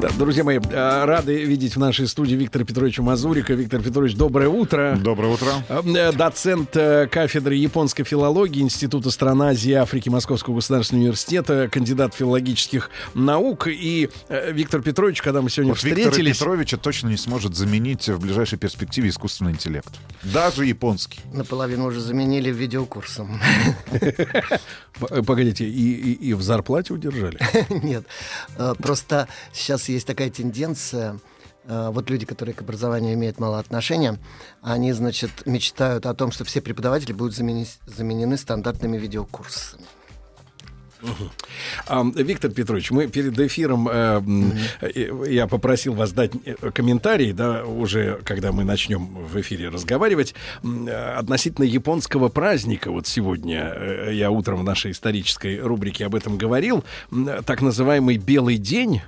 Да, друзья мои, э, рады видеть в нашей студии Виктора Петровича Мазурика. Виктор Петрович, доброе утро. Доброе утро. Э, Доцент э, кафедры японской филологии Института стран Азии и Африки Московского государственного университета, кандидат филологических наук. И Виктор Петрович, когда мы сегодня Вот Виктора встретились... Петровича точно не сможет заменить в ближайшей перспективе искусственный интеллект. Даже японский. Наполовину уже заменили видеокурсом. Погодите, и, в зарплате удержали? Нет, просто сейчас есть такая тенденция. э, Вот люди, которые к образованию имеют мало отношения, они, значит, мечтают о том, что все преподаватели будут замени- заменены стандартными видеокурсами. Виктор Петрович, мы перед эфиром э, э, я попросил вас дать э, комментарий, да, уже когда мы начнем в эфире разговаривать э, относительно японского праздника. Вот сегодня. Я утром в нашей исторической рубрике об этом говорил, так называемый белый день,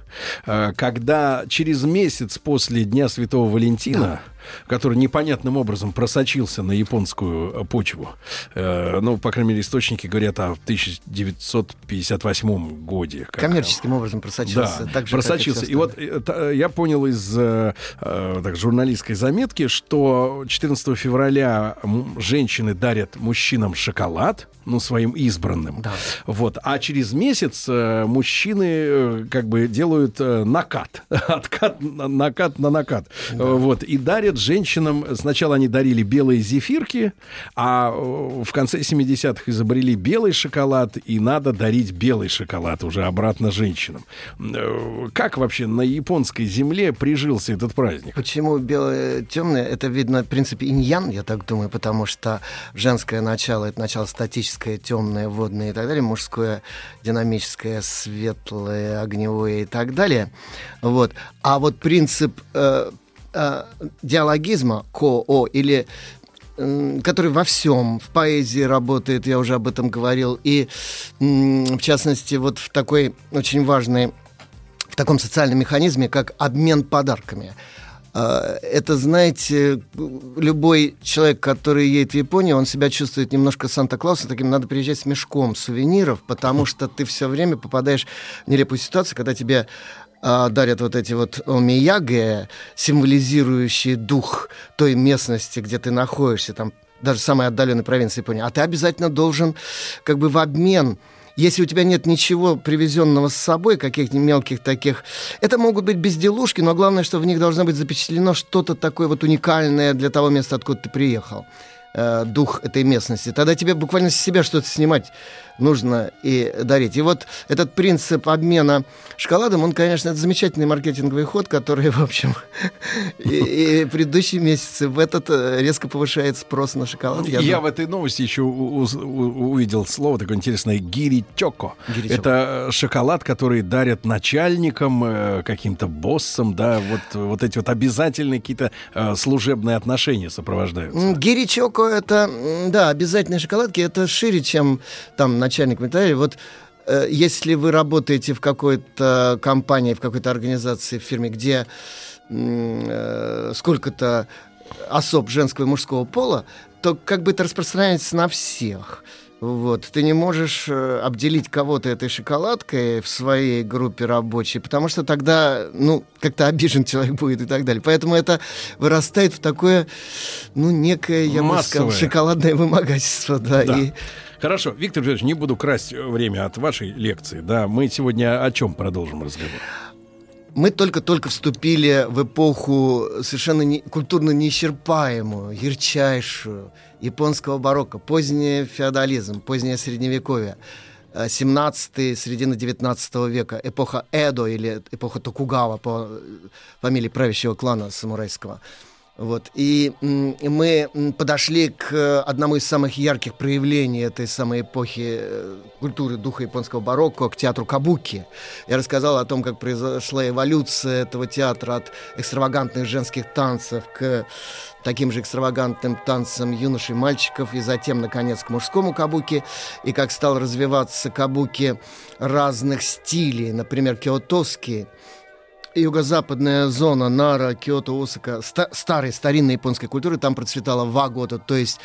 когда через месяц после Дня Святого Валентина который непонятным образом просочился на японскую э, почву. Э, ну, по крайней мере, источники говорят о 1958 годе. как- Коммерческим образом просочился. да, так же, просочился. всё И, вот э, я понял из так, журналистской заметки, что 14 февраля женщины дарят мужчинам шоколад, ну, своим избранным. Да. Вот. А через месяц э, мужчины э, как бы делают э, накат. Откат, на- накат на накат. Э, Вот. И дарят женщинам... Сначала они дарили белые зефирки, а в конце 70-х изобрели белый шоколад, и надо дарить белый шоколад уже обратно женщинам. Как вообще на японской земле прижился этот праздник? Почему белое темное? Это видно в принципе иньян, я так думаю, потому что женское начало это начало статическое, темное, водное и так далее, мужское динамическое, светлое, огневое и так далее. Вот. А вот принцип э, э, диалогизма ко-о или который во всем, в поэзии работает, я уже об этом говорил, и в частности вот в такой очень важной в таком социальном механизме, как обмен подарками. А, Это, знаете, любой человек, который едет в Японию, он себя чувствует немножко Санта-Клаусом, таким надо приезжать с мешком сувениров, потому что ты все время попадаешь в нелепую ситуацию, когда тебе а, дарят вот эти вот омияге, символизирующие дух той местности, где ты находишься, там даже самой отдаленной провинции Японии. А ты обязательно должен как бы в обмен если у тебя нет ничего привезенного с собой, каких-нибудь мелких таких, это могут быть безделушки, но главное, что в них должно быть запечатлено что-то такое вот уникальное для того места, откуда ты приехал э, дух этой местности. Тогда тебе буквально с себя что-то снимать нужно и дарить. И вот этот принцип обмена шоколадом, он, конечно, это замечательный маркетинговый ход, который, в общем, и, и предыдущие месяцы в этот э, резко повышает спрос на шоколад. Я, думаю. в этой новости еще у- у- у- увидел слово такое интересное гиричоко. Гиричоко. Это э, шоколад, который дарят начальникам, каким-то боссам, да, вот, вот эти вот обязательные какие-то служебные отношения сопровождаются. М, М, да, обязательные шоколадки, это шире, чем там начальник и так далее. Вот э, если вы работаете в какой-то компании, в какой-то организации, в фирме, где э, сколько-то особ женского и мужского пола, то как бы это распространяется на всех. Вот. Ты не можешь э, обделить кого-то этой шоколадкой в своей группе рабочей, потому что тогда, ну, как-то обижен человек будет и так далее. Поэтому это вырастает в такое, ну, некое, я бы сказал, Массовое. шоколадное вымогательство, да. Да. И Хорошо, Виктор Петрович, не буду красть время от вашей лекции. Да, мы сегодня о чем продолжим разговор? Мы только-только вступили в эпоху совершенно не- культурно неисчерпаемую, ярчайшую японского барокко, поздний феодализм, позднее средневековье. 17-й, середина 19 века, эпоха Эдо или эпоха Токугава по э, фамилии правящего клана самурайского. Вот. И мы подошли к э, одному из самых ярких проявлений этой самой эпохи э, культуры духа японского барокко, к театру Кабуки. Я рассказал о том, как произошла эволюция этого театра от экстравагантных женских танцев к таким же экстравагантным танцам юношей и мальчиков, и затем, наконец, к мужскому кабуки, и как стал развиваться кабуки разных стилей, например, киотовский, юго-западная зона Нара, Киото, Осака, ста- старой, старинной японской культуры, там процветала вагота, то есть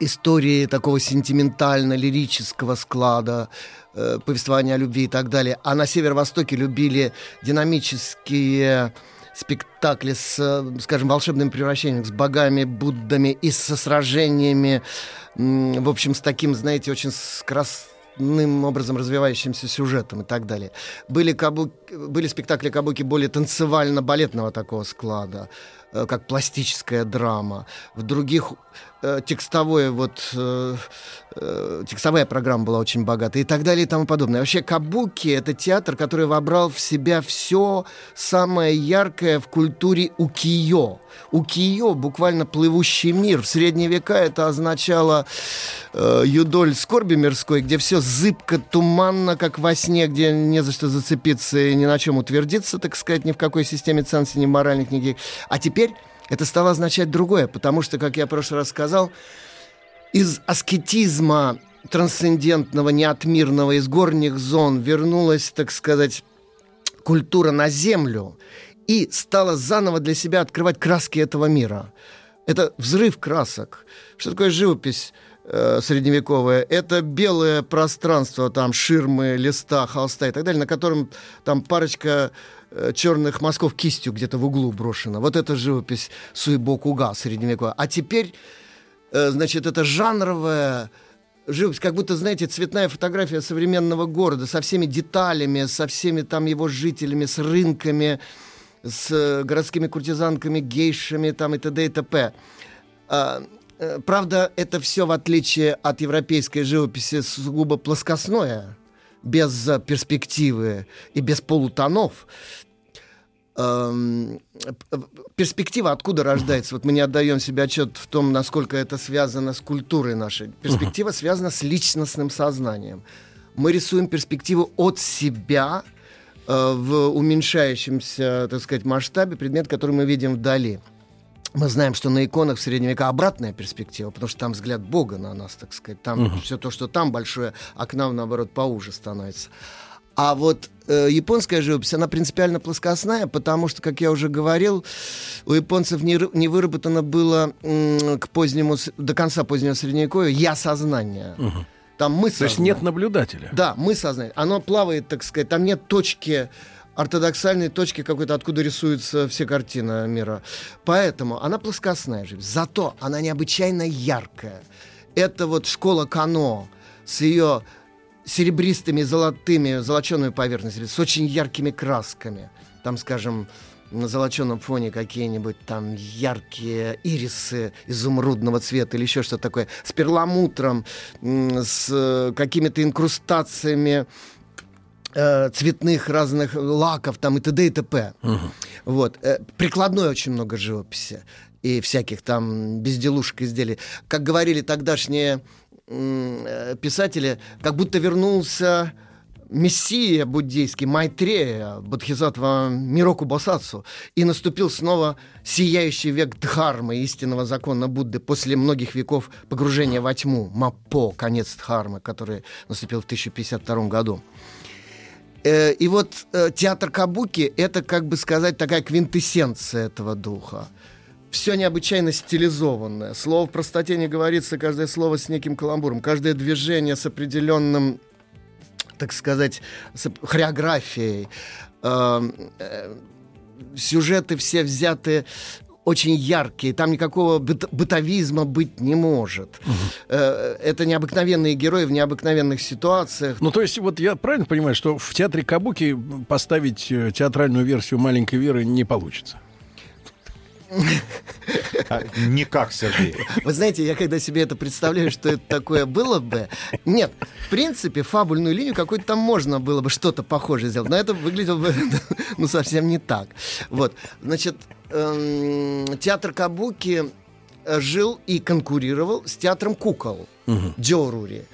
истории такого сентиментально-лирического склада, э, повествования о любви и так далее. А на северо-востоке любили динамические спектакли с, э, скажем, волшебным превращением, с богами, Буддами и со сражениями, в общем, с таким, знаете, очень скоростным образом развивающимся сюжетом и так далее. Были, кабу... были спектакли кабуки более танцевально-балетного такого склада, э, как пластическая драма. В других текстовое вот э, э, текстовая программа была очень богатая и так далее и тому подобное. Вообще кабуки это театр, который вобрал в себя все самое яркое в культуре укиё. Укиё буквально плывущий мир. В средние века это означало э, юдоль скорби мирской, где все зыбко, туманно, как во сне, где не за что зацепиться и ни на чем утвердиться, так сказать, ни в какой системе ценностей, ни моральных, никаких. А теперь это стало означать другое, потому что, как я в прошлый раз сказал, из аскетизма трансцендентного, неотмирного, из горних зон вернулась, так сказать, культура на землю и стала заново для себя открывать краски этого мира. Это взрыв красок. Что такое живопись? э, средневековая, это белое пространство, там ширмы, листа, холста и так далее, на котором там парочка черных мазков кистью где-то в углу брошена. Вот это живопись Суйбо-Куга средневековая. А теперь, э, значит, это жанровая живопись, как будто, знаете, цветная фотография современного города со всеми деталями, со всеми там его жителями, с рынками, с э, городскими куртизанками, гейшами там и т.д. и т.п. А, э, Правда, это все, в отличие от европейской живописи, сугубо плоскостное, без перспективы и без полутонов. Эм, Перспектива откуда рождается? Вот мы не отдаем себе отчет в том, насколько это связано с культурой нашей. Перспектива связана с личностным сознанием. Мы рисуем перспективу от себя э, в уменьшающемся, так сказать, масштабе предмет, который мы видим вдали. Мы знаем, что на иконах в средние века обратная перспектива, потому что там взгляд Бога на нас, так сказать. Там все то, что там большое, а к нам, наоборот, поуже становится. А вот э, японская живопись, она принципиально плоскостная, потому что, как я уже говорил, у японцев не, не выработано было м, к позднему, до конца позднего средневековья я сознание. Там мы То есть нет наблюдателя. да, мы сознание. Оно плавает, так сказать, там нет точки ортодоксальной точки какой-то, откуда рисуются все картины мира. Поэтому она плоскостная живопись. Зато она необычайно яркая. Это вот школа Кано с ее серебристыми, золотыми, золочеными поверхностями, с очень яркими красками. Там, скажем, на золоченом фоне какие-нибудь там яркие ирисы изумрудного цвета или еще что-то такое, с перламутром, с э, какими-то инкрустациями цветных разных лаков там и т.д. и т.п. Вот. Э, Прикладной очень много живописи и всяких там безделушек изделий. Как говорили тогдашние э, писатели, как будто вернулся мессия буддийский, Майтрея, Бодхисаттва Мироку Босацу, и наступил снова сияющий век Дхармы, истинного закона Будды, после многих веков погружения во тьму, Маппо, конец Дхармы, который наступил в 1052 году. Э, И вот э, театр Кабуки — это, как бы сказать, такая квинтэссенция этого духа. Все необычайно стилизованное. Слово в простоте не говорится, каждое слово с неким каламбуром, каждое движение с определенным так сказать, с хореографией. Эм, э, Сюжеты все взяты очень яркие, там никакого быт- бытовизма быть не может. Э, Это необыкновенные герои в необыкновенных ситуациях. Ну, то есть, вот я правильно понимаю, что в театре Кабуки поставить э, театральную версию маленькой Веры не получится. А, Никак, Сергей. Вы знаете, я когда себе это представляю, что это такое было бы... Нет, в принципе, фабульную линию какую-то там можно было бы что-то похожее сделать, но это выглядело бы ну, совсем не так. Вот, значит, эм, театр Кабуки э, жил и конкурировал с театром кукол Джорури,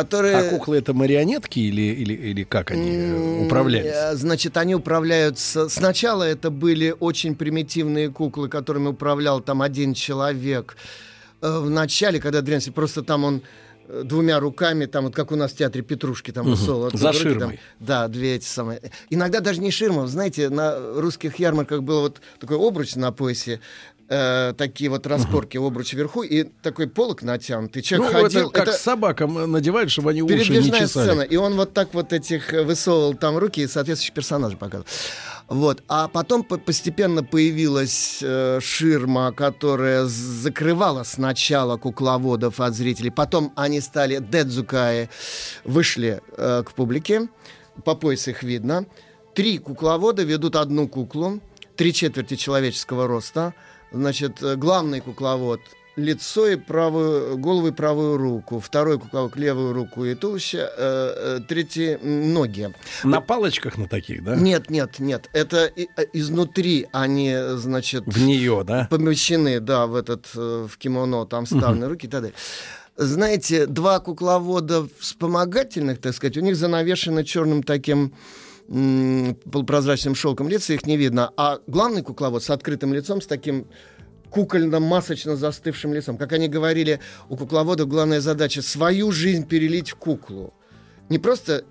которые... А куклы это марионетки или, или, или как они э, управлялись? э, Значит, они управляются... Сначала это были очень примитивные куклы, которыми управлял там один человек. Э, В начале, когда древности, просто там он двумя руками, там вот как у нас в театре Петрушки, там Мгм. соло. За руки там. ширмой. да, две эти самые. Иногда даже не ширма. Знаете, на русских ярмарках был вот такой обруч на поясе, э, такие вот распорки, обруч вверху, и такой полок натянутый. Ну, Человек это ходил. как это- собакам надевают, чтобы они уши не Передвижная чесали. сцена. И он вот так вот этих э, высовывал там руки и соответствующих персонажей показывал. Вот. А потом по- постепенно появилась э, ширма, которая закрывала сначала кукловодов от зрителей. Потом они стали дедзукаи, вышли э, к публике. По пояс их видно. Три кукловода ведут одну куклу. Три четверти человеческого роста. Значит, э, главный кукловод лицо и правую голову и правую руку, второй кукловод левую руку и туловище, э, э, третий ноги. На палочках на таких, да? Нет, нет, нет, это э, изнутри они, значит, В нее, да? помещены, да, в этот в кимоно, там вставлены руки и так далее. Знаете, два кукловода вспомогательных, так сказать, у них занавешены черным таким полупрозрачным шелком лица, их не видно. А главный кукловод с открытым лицом, с таким кукольно-масочно застывшим лицом. Как они говорили, у кукловодов главная задача свою жизнь перелить в куклу. Не просто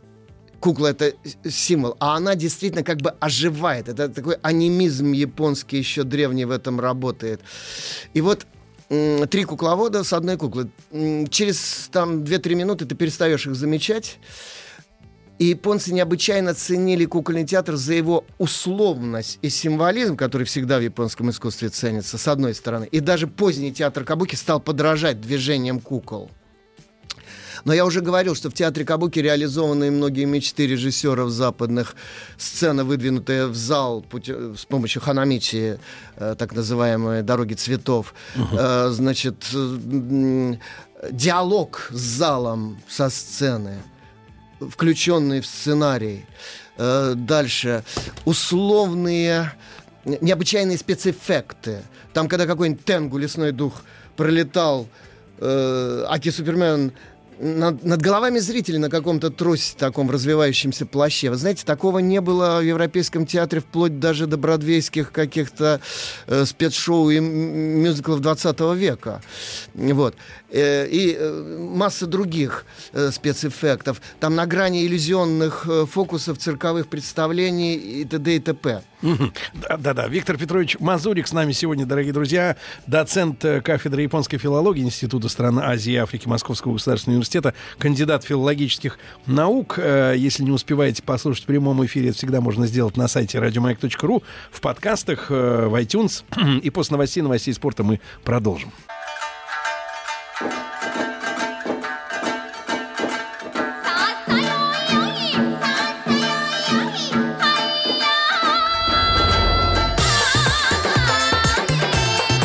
кукла это символ, а она действительно как бы оживает. Это такой анимизм японский еще древний в этом работает. И вот три кукловода с одной куклы. Через там 2-3 минуты ты перестаешь их замечать. И японцы необычайно ценили кукольный театр за его условность и символизм, который всегда в японском искусстве ценится, с одной стороны. И даже поздний театр Кабуки стал подражать движениям кукол. Но я уже говорил, что в театре Кабуки реализованы многие мечты режиссеров западных. Сцена, выдвинутая в зал путё- с помощью ханамичи, э, так называемой дороги цветов. Э, значит, э, диалог с залом со сцены, включенный в сценарий. Э, дальше. Условные не- необычайные спецэффекты. Там, когда какой-нибудь Тенгу, лесной дух, пролетал, э, Аки Супермен над, над головами зрителей на каком-то тросе таком развивающемся плаще. Вы знаете, такого не было в Европейском театре вплоть даже до бродвейских каких-то э, спецшоу и мюзиклов 20 века. Вот. Э, и э, масса других э, спецэффектов. Там на грани иллюзионных э, фокусов, цирковых представлений и т.д. и т.п. Да-да, Виктор Петрович Мазурик с нами сегодня, дорогие друзья, доцент э, кафедры японской филологии Института стран Азии и Африки Московского государственного кандидат филологических наук. Э, Если не успеваете послушать в прямом эфире, это всегда можно сделать на сайте радиомаяк.ру, в подкастах, э, в iTunes. И после новостей, новостей спорта мы продолжим.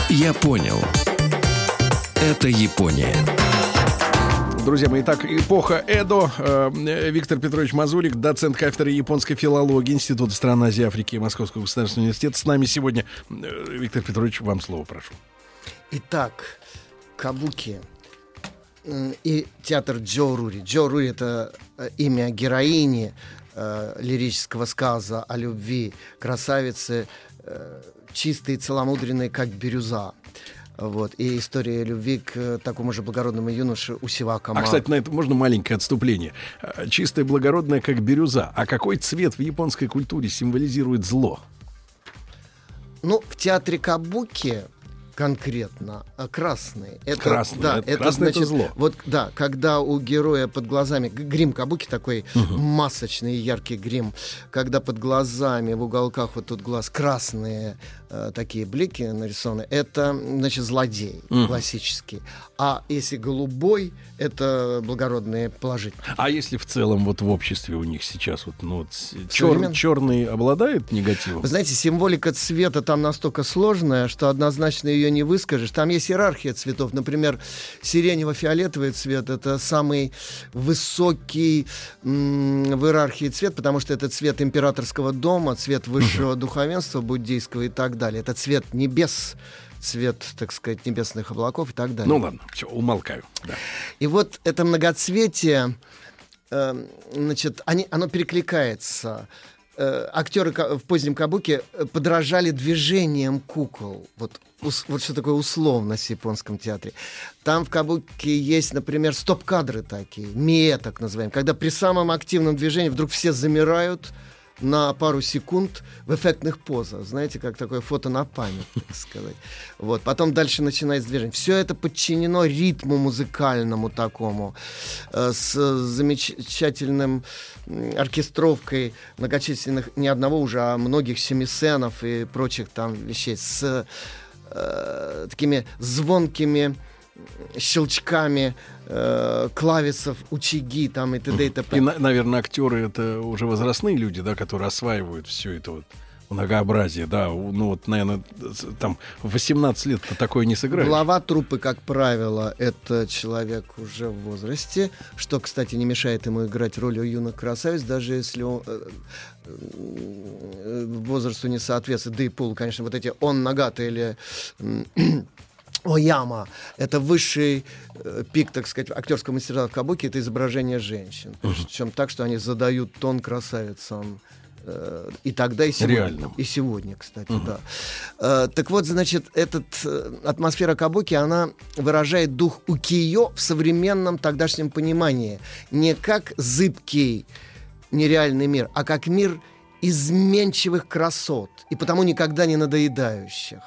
Я понял. Это Япония. Друзья мои, итак, эпоха Эдо. Э, Виктор Петрович Мазурик, доцент кафедры японской филологии Института стран Азии, Африки и Московского государственного университета. С нами сегодня. Э, Виктор Петрович, вам слово прошу. Итак, Кабуки м, и театр Джо Рури. Джо Рури — это э, имя героини э, лирического сказа о любви, красавицы, э, чистой и целомудренной, как бирюза. Вот. И история любви к э, такому же благородному юноше Усивака А, кстати, на это можно маленькое отступление. Э, Чистая благородная, как бирюза. А какой цвет в японской культуре символизирует зло? Ну, в театре Кабуки конкретно а, красный. Это, Красный, да, это- красный это зло. Вот, да, когда у героя под глазами грим Кабуки такой масочный яркий грим, когда под глазами в уголках вот тут глаз красные э, такие блики нарисованы, это значит злодей классический. А если голубой, это благородные положительные. А если в целом вот в обществе у них сейчас вот, ну, вот Современ- чер- черный обладает негативом? Вы знаете, символика цвета там настолько сложная, что однозначно ее ее не выскажешь. Там есть иерархия цветов. Например, сиренево-фиолетовый цвет — это самый высокий в иерархии цвет, потому что это цвет императорского дома, цвет высшего духовенства буддийского и так далее. Это цвет небес, цвет, так сказать, небесных облаков и так далее. Ну ладно, все, умолкаю. Да. И вот это многоцветие, э, значит, они, оно перекликается. Э, актеры в позднем кабуке э, подражали движениям кукол. Вот, ус- вот что такое условность в японском театре. Там в кабуке есть, например, стоп-кадры такие, мие так называемые, когда при самом активном движении вдруг все замирают, на пару секунд в эффектных позах. Знаете, как такое фото на память, так сказать. Вот. Потом дальше начинается движение. Все это подчинено ритму музыкальному такому, э, с замечательным оркестровкой многочисленных, не одного уже, а многих семисенов и прочих там вещей, с э, такими звонкими щелчками э, клависов, учеги там и т.д. и т.п. И, на- наверное, актеры это уже возрастные люди, да, которые осваивают все это вот многообразие, да. Ну вот, наверное, там в 18 лет такое не сыграешь. Глава труппы, как правило, это человек уже в возрасте, что, кстати, не мешает ему играть роль юных красавиц, даже если он э, э, возрасту не соответствует. Да и пол, конечно, вот эти он Нагата или Ояма — это высший э, пик, так сказать, актерского мастерства в кабуке, это изображение женщин. Причем так, что они задают тон красавицам. э, И тогда, и сегодня. Реальным. И сегодня, кстати, да. Э, Так вот, значит, этот, э, атмосфера кабуки, она выражает дух укиё в современном тогдашнем понимании. Не как зыбкий нереальный мир, а как мир изменчивых красот, и потому никогда не надоедающих.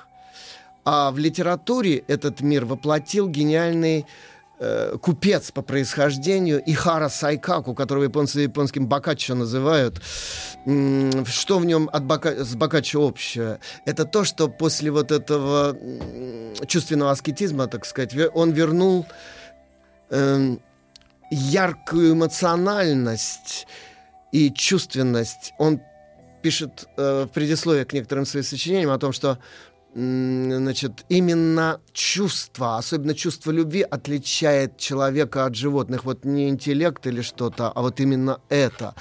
А в литературе этот мир воплотил гениальный э, купец по происхождению Ихара Сайкаку, которого японцы японским бакаччо называют. Что в нем от Бака- с бакаччо общее? Это то, что после вот этого чувственного аскетизма, так сказать, он вернул эм, яркую эмоциональность и чувственность. Он пишет э, в предисловии к некоторым своим сочинениям о том, что значит, именно чувство, особенно чувство любви, отличает человека от животных. Вот не интеллект или что-то, а вот именно это.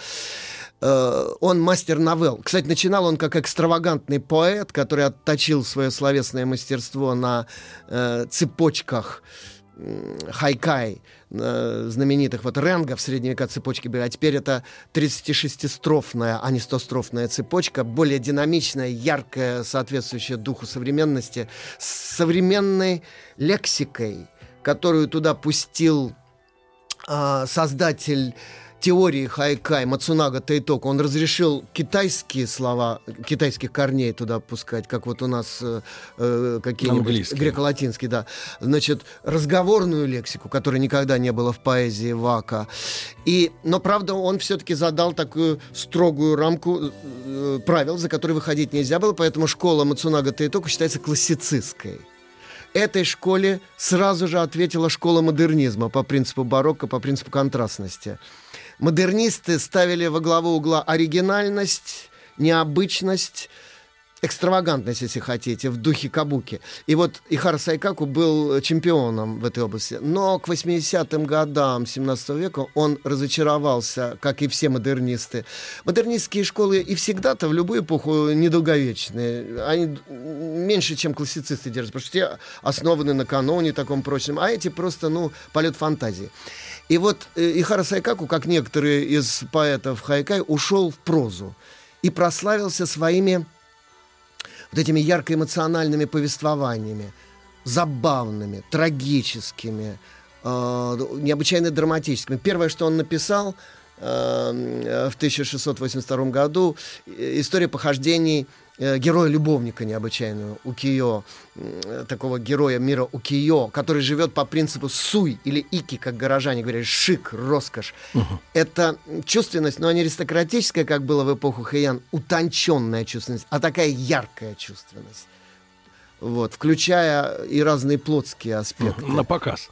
Э, Он мастер новелл. Кстати, начинал он как экстравагантный поэт, который отточил свое словесное мастерство на э, цепочках хайкай, э, знаменитых вот Ренга в цепочки были, а теперь это 36-строфная, а не 100-строфная цепочка, более динамичная, яркая, соответствующая духу современности, с современной лексикой, которую туда пустил а, создатель теории хайкай Мацунага Тайтоку, он разрешил китайские слова, китайских корней туда пускать, как вот у нас э, э, какие-нибудь греко-латинские, да. Значит, разговорную лексику, которой никогда не было в поэзии Вака. И, но, правда, он все-таки задал такую строгую рамку э, правил, за которые выходить нельзя было, поэтому школа Мацунага Тайтоку считается классицистской этой школе сразу же ответила школа модернизма по принципу барокко, по принципу контрастности. Модернисты ставили во главу угла оригинальность, необычность, экстравагантность, если хотите, в духе кабуки. И вот Ихара Сайкаку был чемпионом в этой области. Но к 80-м годам 17 века он разочаровался, как и все модернисты. Модернистские школы и всегда-то в любую эпоху недолговечные. Они меньше, чем классицисты держатся, потому что те основаны на каноне таком прочном, а эти просто, ну, полет фантазии. И вот э, Ихара Сайкаку, как некоторые из поэтов хайкай, ушел в прозу и прославился своими вот этими ярко-эмоциональными повествованиями, забавными, трагическими, э, необычайно драматическими. Первое, что он написал э, в 1682 году, э, история похождений э, героя-любовника необычайную, Укиё, м, такого героя мира Укиё, который живет по принципу суй или ики, как горожане говорят, шик, роскошь. Это чувственность, но не аристократическая, как было в эпоху Хэйян, утонченная чувственность, а такая яркая чувственность. Вот, включая и разные плотские аспекты. На показ.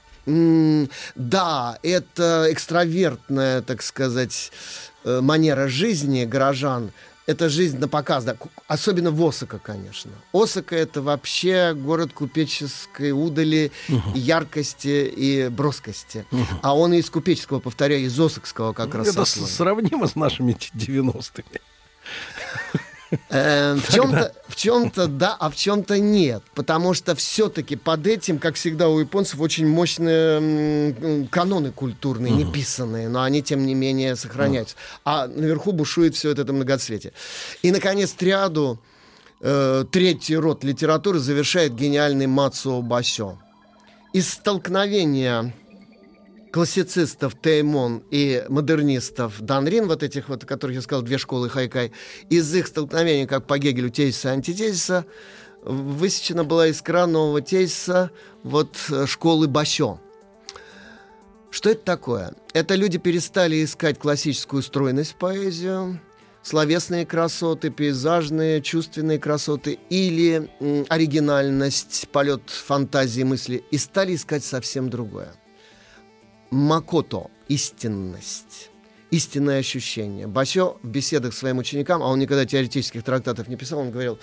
Да, это экстравертная, так сказать, э, манера жизни горожан. Это жизнь на показ, да. Особенно в Осака, конечно. Осака это вообще город купеческой удали, яркости и броскости. А он из купеческого, повторяю, из Осакского как раз Это сословия. сравнимо с нашими 90-ми. Э, В чем-то, в чем-то да, а в чем-то нет. Потому что все-таки под этим, как всегда у японцев, очень мощные каноны культурные, неписанные, но они, тем не менее, сохраняются. А наверху бушует все это, это многоцветие. И, наконец, триаду, э, третий род литературы завершает гениальный Мацуо Басё. Из столкновения классицистов Теймон и модернистов Данрин, вот этих вот, которых я сказал, две школы Хайкай, из их столкновения, как по Гегелю, тезиса и антитезиса, высечена была искра нового тезиса вот э, школы Басё. Что это такое? Это люди перестали искать классическую стройность поэзию, словесные красоты, пейзажные, чувственные красоты или м, оригинальность, полет фантазии, мысли, и стали искать совсем другое. Макото – истинность, истинное ощущение. Басё в беседах с своим ученикам, а он никогда теоретических трактатов не писал, он говорил,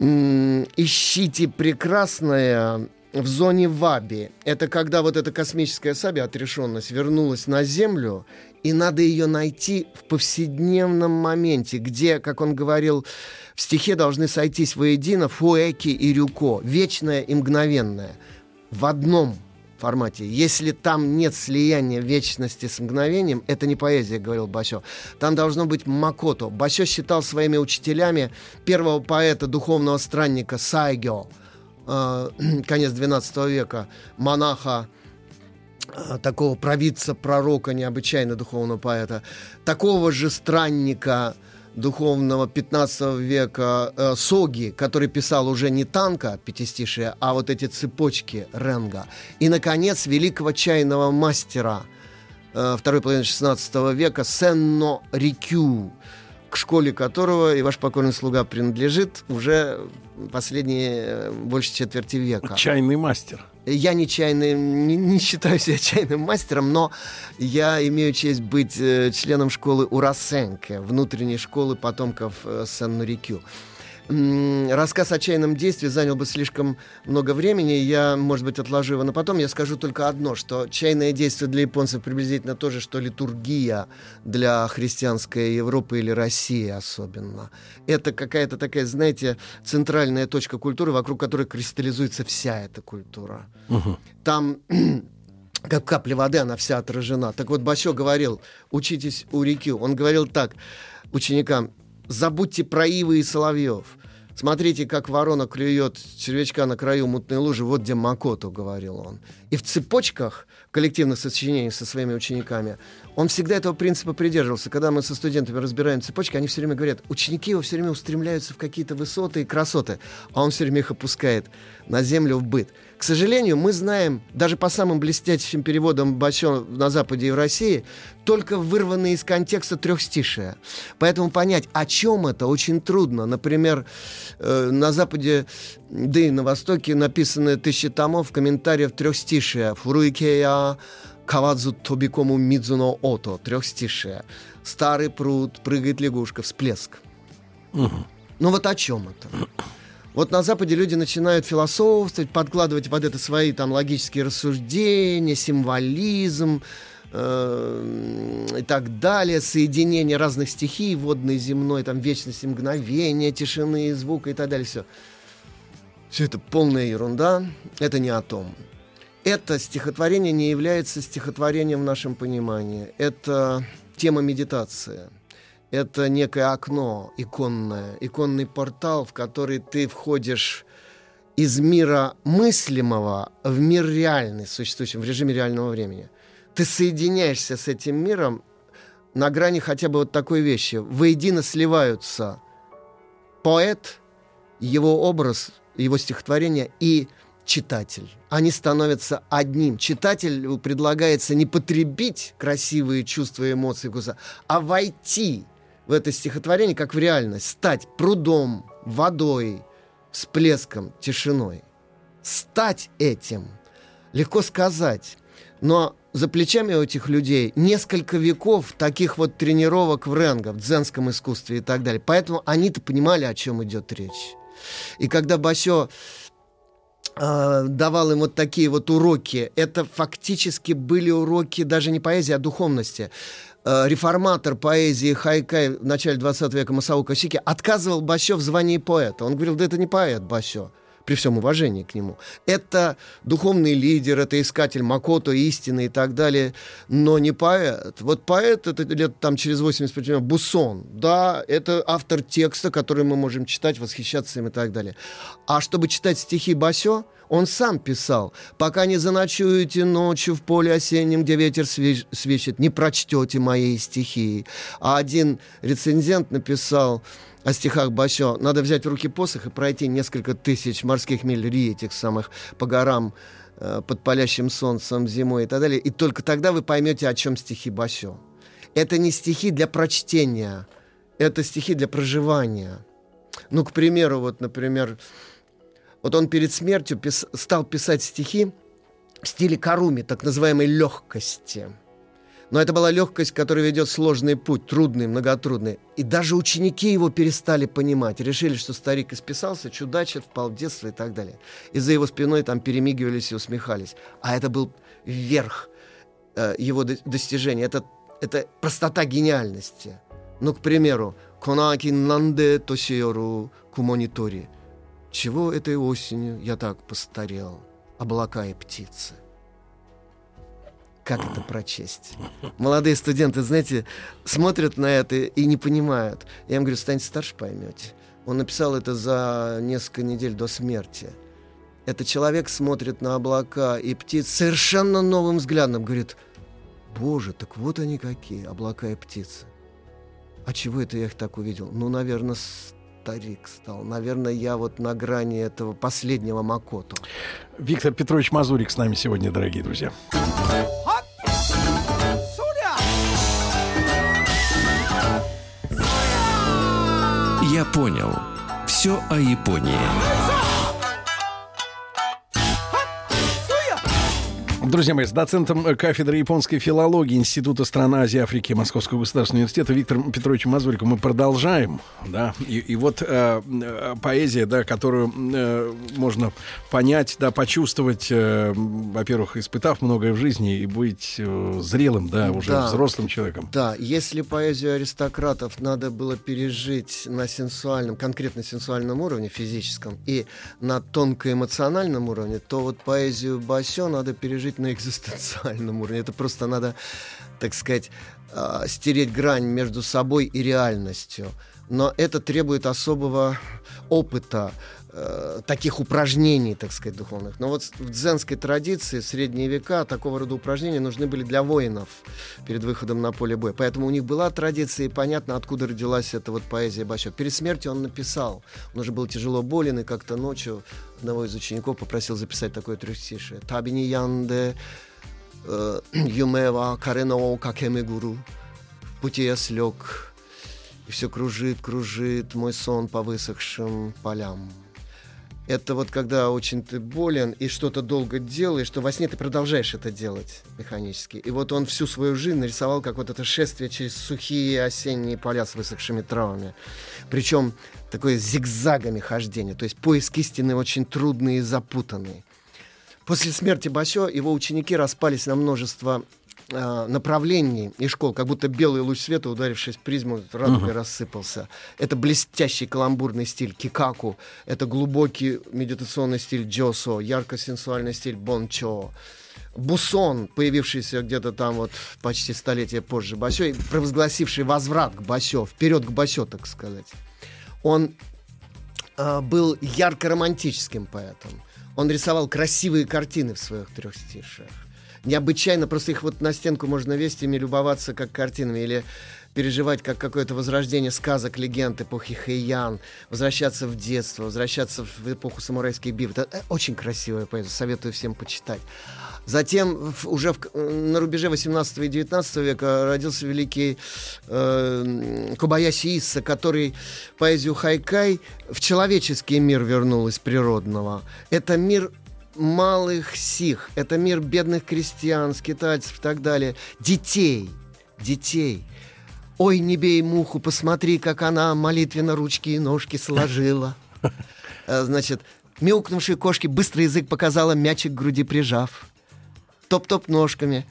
«М, ищите прекрасное в зоне Ваби. Это когда вот эта космическая саби, отрешенность, вернулась на Землю, и надо ее найти в повседневном моменте, где, как он говорил, в стихе должны сойтись воедино фуэки и рюко, вечное и мгновенное, в одном формате. Если там нет слияния вечности с мгновением, это не поэзия, говорил Басё. Там должно быть макото. Басё считал своими учителями первого поэта, духовного странника Сайгё, э, конец XII века, монаха, э, такого провидца, пророка, необычайно духовного поэта, такого же странника духовного 15 века э, Соги, который писал уже не танка пятистишие, а вот эти цепочки Ренга. И, наконец, великого чайного мастера э, второй половины 16 века Сенно Рикю, к школе которого и ваш покорный слуга принадлежит уже последние э, больше четверти века. Чайный мастер. Я не чайный, не, не считаю себя чайным мастером, но я имею честь быть э, членом школы Урасенке, внутренней школы потомков э, Сен-Нурикю. Рассказ о чайном действии занял бы слишком много времени. Я, может быть, отложу его на потом. Я скажу только одно, что чайное действие для японцев приблизительно то же, что литургия для христианской Европы или России особенно. Это какая-то такая, знаете, центральная точка культуры, вокруг которой кристаллизуется вся эта культура. Там как капля воды, она вся отражена. Так вот, Басё говорил, учитесь у реки. Он говорил так ученикам, забудьте про ивы и соловьев. Смотрите, как ворона клюет червячка на краю мутной лужи. Вот где Макото, говорил он. И в цепочках коллективных сочинений со своими учениками он всегда этого принципа придерживался. Когда мы со студентами разбираем цепочки, они все время говорят, ученики его все время устремляются в какие-то высоты и красоты, а он все время их опускает на землю в быт. К сожалению, мы знаем, даже по самым блестящим переводам Басё на Западе и в России, только вырванные из контекста трехстишия. Поэтому понять, о чем это, очень трудно. Например, э, на Западе, да и на Востоке написаны тысячи томов комментариев трехстишия. Фуруикея Кавадзу Тобикому Мидзуно Ото, трехстишие. Старый пруд, прыгает лягушка, всплеск. Ну вот о чем это? Вот на Западе люди начинают философствовать, подкладывать под это свои там логические рассуждения, символизм э, и так далее, соединение разных стихий, водной, земной, там вечности, мгновения, тишины, звука и так далее, все. Все это полная ерунда, это не о том. Это стихотворение не является стихотворением в нашем понимании. Это тема медитации. Это некое окно иконное, иконный портал, в который ты входишь из мира мыслимого в мир реальный, существующий в режиме реального времени. Ты соединяешься с этим миром на грани хотя бы вот такой вещи. Воедино сливаются поэт, его образ, его стихотворение и читатель. Они становятся одним. Читателю предлагается не потребить красивые чувства и эмоции вкуса, а войти в это стихотворение как в реальность, стать прудом, водой, всплеском, тишиной. Стать этим. Легко сказать. Но за плечами у этих людей несколько веков таких вот тренировок в ренго, в дзенском искусстве и так далее. Поэтому они-то понимали, о чем идет речь. И когда Басё давал им вот такие вот уроки, это фактически были уроки даже не поэзии, а духовности. Э, реформатор поэзии Хайкай в начале 20 века Масао Косики отказывал Басё в звании поэта. Он говорил, да это не поэт Басё при всем уважении к нему. Это духовный лидер, это искатель Макото, истины и так далее, но не поэт. Вот поэт, это лет там через 85 лет, Буссон, да, это автор текста, который мы можем читать, восхищаться им и так далее. А чтобы читать стихи Басё, он сам писал, пока не заночуете ночью в поле осеннем, где ветер свечет, не прочтете моей стихии. А один рецензент написал, о стихах Басё. Надо взять в руки посох и пройти несколько тысяч морских миль ри этих самых по горам э, под палящим солнцем зимой и так далее. И только тогда вы поймете, о чем стихи Басё. Это не стихи для прочтения, это стихи для проживания. Ну, к примеру, вот, например, вот он перед смертью пис стал писать стихи в стиле Каруми, так называемой легкости – но это была легкость, которая ведет сложный путь, трудный, многотрудный. И даже ученики его перестали понимать. Решили, что старик исписался, чудачит, впал в детство и так далее. И за его спиной там перемигивались и усмехались. А это был верх э, его до достижения. Это, это простота гениальности. Ну, к примеру, «Конаки нанде тосиору кумонитори». Чего этой осенью я так постарел? Облака и птицы как это прочесть? Молодые студенты, знаете, смотрят на это и не понимают. Я им говорю, станьте старше, поймете. Он написал это за несколько недель до смерти. Этот человек смотрит на облака и птиц совершенно новым взглядом. Говорит, боже, так вот они какие, облака и птицы. А чего это я их так увидел? Ну, наверное, старик стал. Наверное, я вот на грани этого последнего Макото. Виктор Петрович Мазурик с нами сегодня, дорогие друзья. Я понял. Все о Японии. Друзья мои, с доцентом кафедры японской филологии Института стран Азии и Африки Московского государственного университета Виктором Петровичем Мазуриком мы продолжаем. Да, и, и вот э, э, поэзия, да, которую э, можно понять, да, почувствовать, э, во-первых, испытав многое в жизни и быть э, зрелым, да, уже да, взрослым человеком. Да, если поэзию аристократов надо было пережить на сенсуальном, конкретно сенсуальном уровне, физическом, и на тонко-эмоциональном уровне, то вот поэзию Басё надо пережить на экзистенциальном уровне. Это просто надо, так сказать, э, стереть грань между собой и реальностью. Но это требует особого опыта, э, таких упражнений, так сказать, духовных. Но вот в дзенской традиции средние века такого рода упражнения нужны были для воинов перед выходом на поле боя. Поэтому у них была традиция, и понятно, откуда родилась эта вот поэзия Бачок. Перед смертью он написал. Он уже был тяжело болен, и как-то ночью одного из учеников попросил записать такое трехстишее. Табини янде э, юмева кареноу какемегуру. В пути я слег, и все кружит, кружит мой сон по высохшим полям. Это вот когда очень ты болен и что-то долго делаешь, что во сне ты продолжаешь это делать механически. И вот он всю свою жизнь нарисовал как вот это шествие через сухие осенние поля с высохшими травами. Причем такое зигзагами хождение. То есть поиск истины очень трудный и запутанный. После смерти Басё его ученики распались на множество э, направлений и школ, как будто белый луч света, ударившись в призму, радугой uh-huh. рассыпался. Это блестящий каламбурный стиль кикаку, это глубокий медитационный стиль джосо, ярко-сенсуальный стиль бончо. Бусон, появившийся где-то там вот почти столетие позже Басё, и провозгласивший возврат к Басё, вперед к Басё, так сказать. Он э, был ярко-романтическим поэтом. Он рисовал красивые картины в своих трех стишах необычайно, просто их вот на стенку можно вести, ими любоваться как картинами, или переживать как какое-то возрождение сказок, легенд эпохи Хэйян, возвращаться в детство, возвращаться в эпоху самурайских битв. Это очень красивая поэзия, советую всем почитать. Затем уже в, на рубеже 18 и 19 века родился великий э, Кубаяси Исса, который поэзию хайкай в человеческий мир вернул из природного. Это мир малых сих, это мир бедных крестьян, скитальцев и так далее, детей, детей. Ой, не бей муху, посмотри, как она молитвенно ручки и ножки сложила. Э, Значит, мяукнувшие кошки быстрый язык показала, мячик к груди прижав. Топ-топ ножками,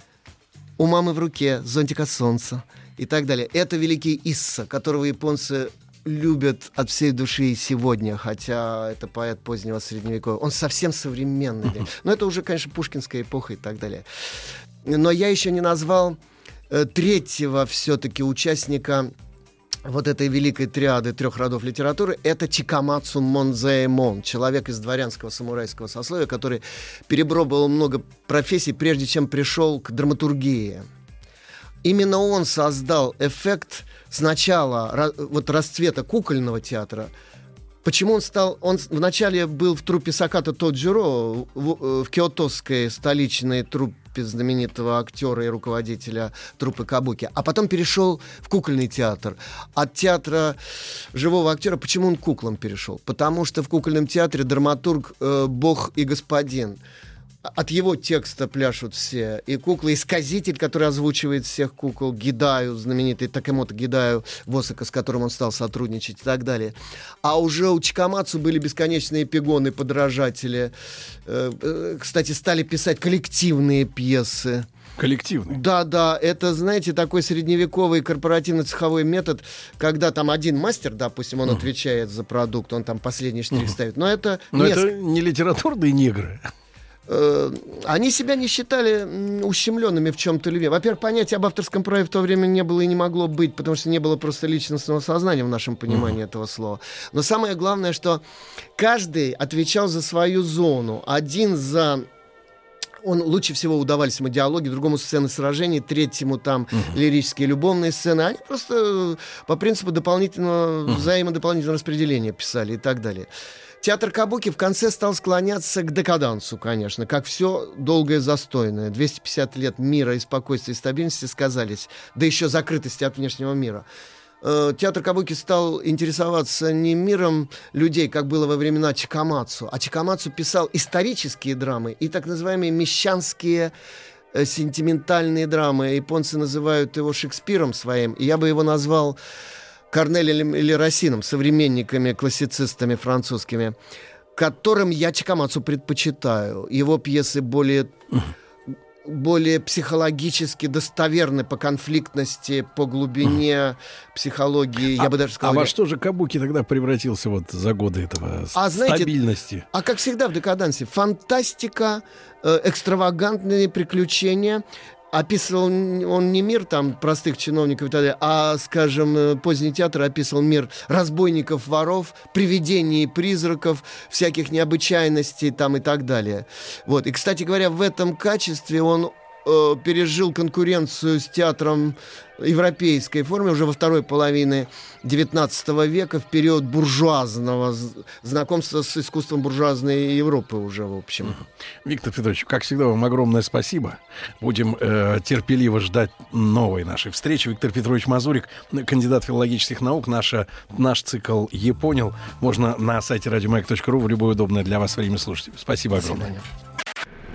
у мамы в руке зонтик от солнца и так далее. Это великий Исса, которого японцы любят от всей души и сегодня, хотя это поэт позднего средневековья. Он совсем современный. Но это уже, конечно, пушкинская эпоха и так далее. Но я еще не назвал э, третьего все-таки участника вот этой великой триады трех родов литературы, это Чикамацу Монзаэмон, человек из дворянского самурайского сословия, который перепробовал много профессий, прежде чем пришел к драматургии. Именно он создал эффект сначала вот расцвета кукольного театра. Почему он стал... Он вначале был в труппе Саката Тоджиро, в, э, в киотосской столичной труппе знаменитого актера и руководителя труппы Кабуки, а потом перешел в кукольный театр. От театра живого актера почему он куклам перешел? Потому что в кукольном театре драматург э, бог и господин от его текста пляшут все. И кукла-исказитель, который озвучивает всех кукол, Гидаю, знаменитый Такемото Гидаю, Восака, с которым он стал сотрудничать и так далее. А уже у Чикамацу были бесконечные пигоны, подражатели. Э, э, Кстати, стали писать коллективные пьесы. Коллективный. Да, да, это, знаете, такой средневековый корпоративно-цеховой метод, когда там один мастер, допустим, он отвечает за продукт, он там последний штрих ставит. Но это Но неск- это не литературные негры. Э, они себя не считали ущемленными в чем-то любви. Во-первых, понятия об авторском праве в то время не было и не могло быть, потому что не было просто личностного сознания в нашем понимании этого слова. Но самое главное, что каждый отвечал за свою зону. Один за он лучше всего удавались ему диалоги, другому сцены сражений, третьему там лирические любовные сцены. Они просто э, по принципу дополнительного, взаимодополнительного распределения писали и так далее. Театр Кабуки в конце стал склоняться к декадансу, конечно, как все долгое застойное. 250 лет мира и спокойствия и стабильности сказались, да еще закрытости от внешнего мира. Э, Театр Кабуки стал интересоваться не миром людей, как было во времена Чикамацу, а Чикамацу писал исторические драмы и так называемые мещанские э, сентиментальные драмы. Японцы называют его Шекспиром своим, и я бы его назвал Корнелем или Рассином, современниками, классицистами французскими, которым я Чикамацу предпочитаю. Его пьесы более более психологически достоверны по конфликтности, по глубине психологии, я бы даже А сказал. во что же Кабуки тогда превратился вот за годы этого А знаете, стабильности? А как всегда в декадансе, фантастика, э, экстравагантные приключения. Описывал он не мир там простых чиновников и так далее, а, скажем, э, поздний театр описывал мир разбойников, воров, привидений, призраков, всяких необычайностей там и так далее. Вот. И, кстати говоря, в этом качестве он э, пережил конкуренцию с театром европейской формы уже во второй половине XIX века, в период буржуазного знакомства с искусством буржуазной Европы уже, в общем. Виктор Петрович, как всегда, вам огромное спасибо. Будем э, терпеливо ждать новой нашей встречи. Виктор Петрович Мазурик, кандидат филологических наук. Наша, наш цикл «Е понял» можно на сайте радиомаяк.ру в любое удобное для вас время слушать. Спасибо огромное.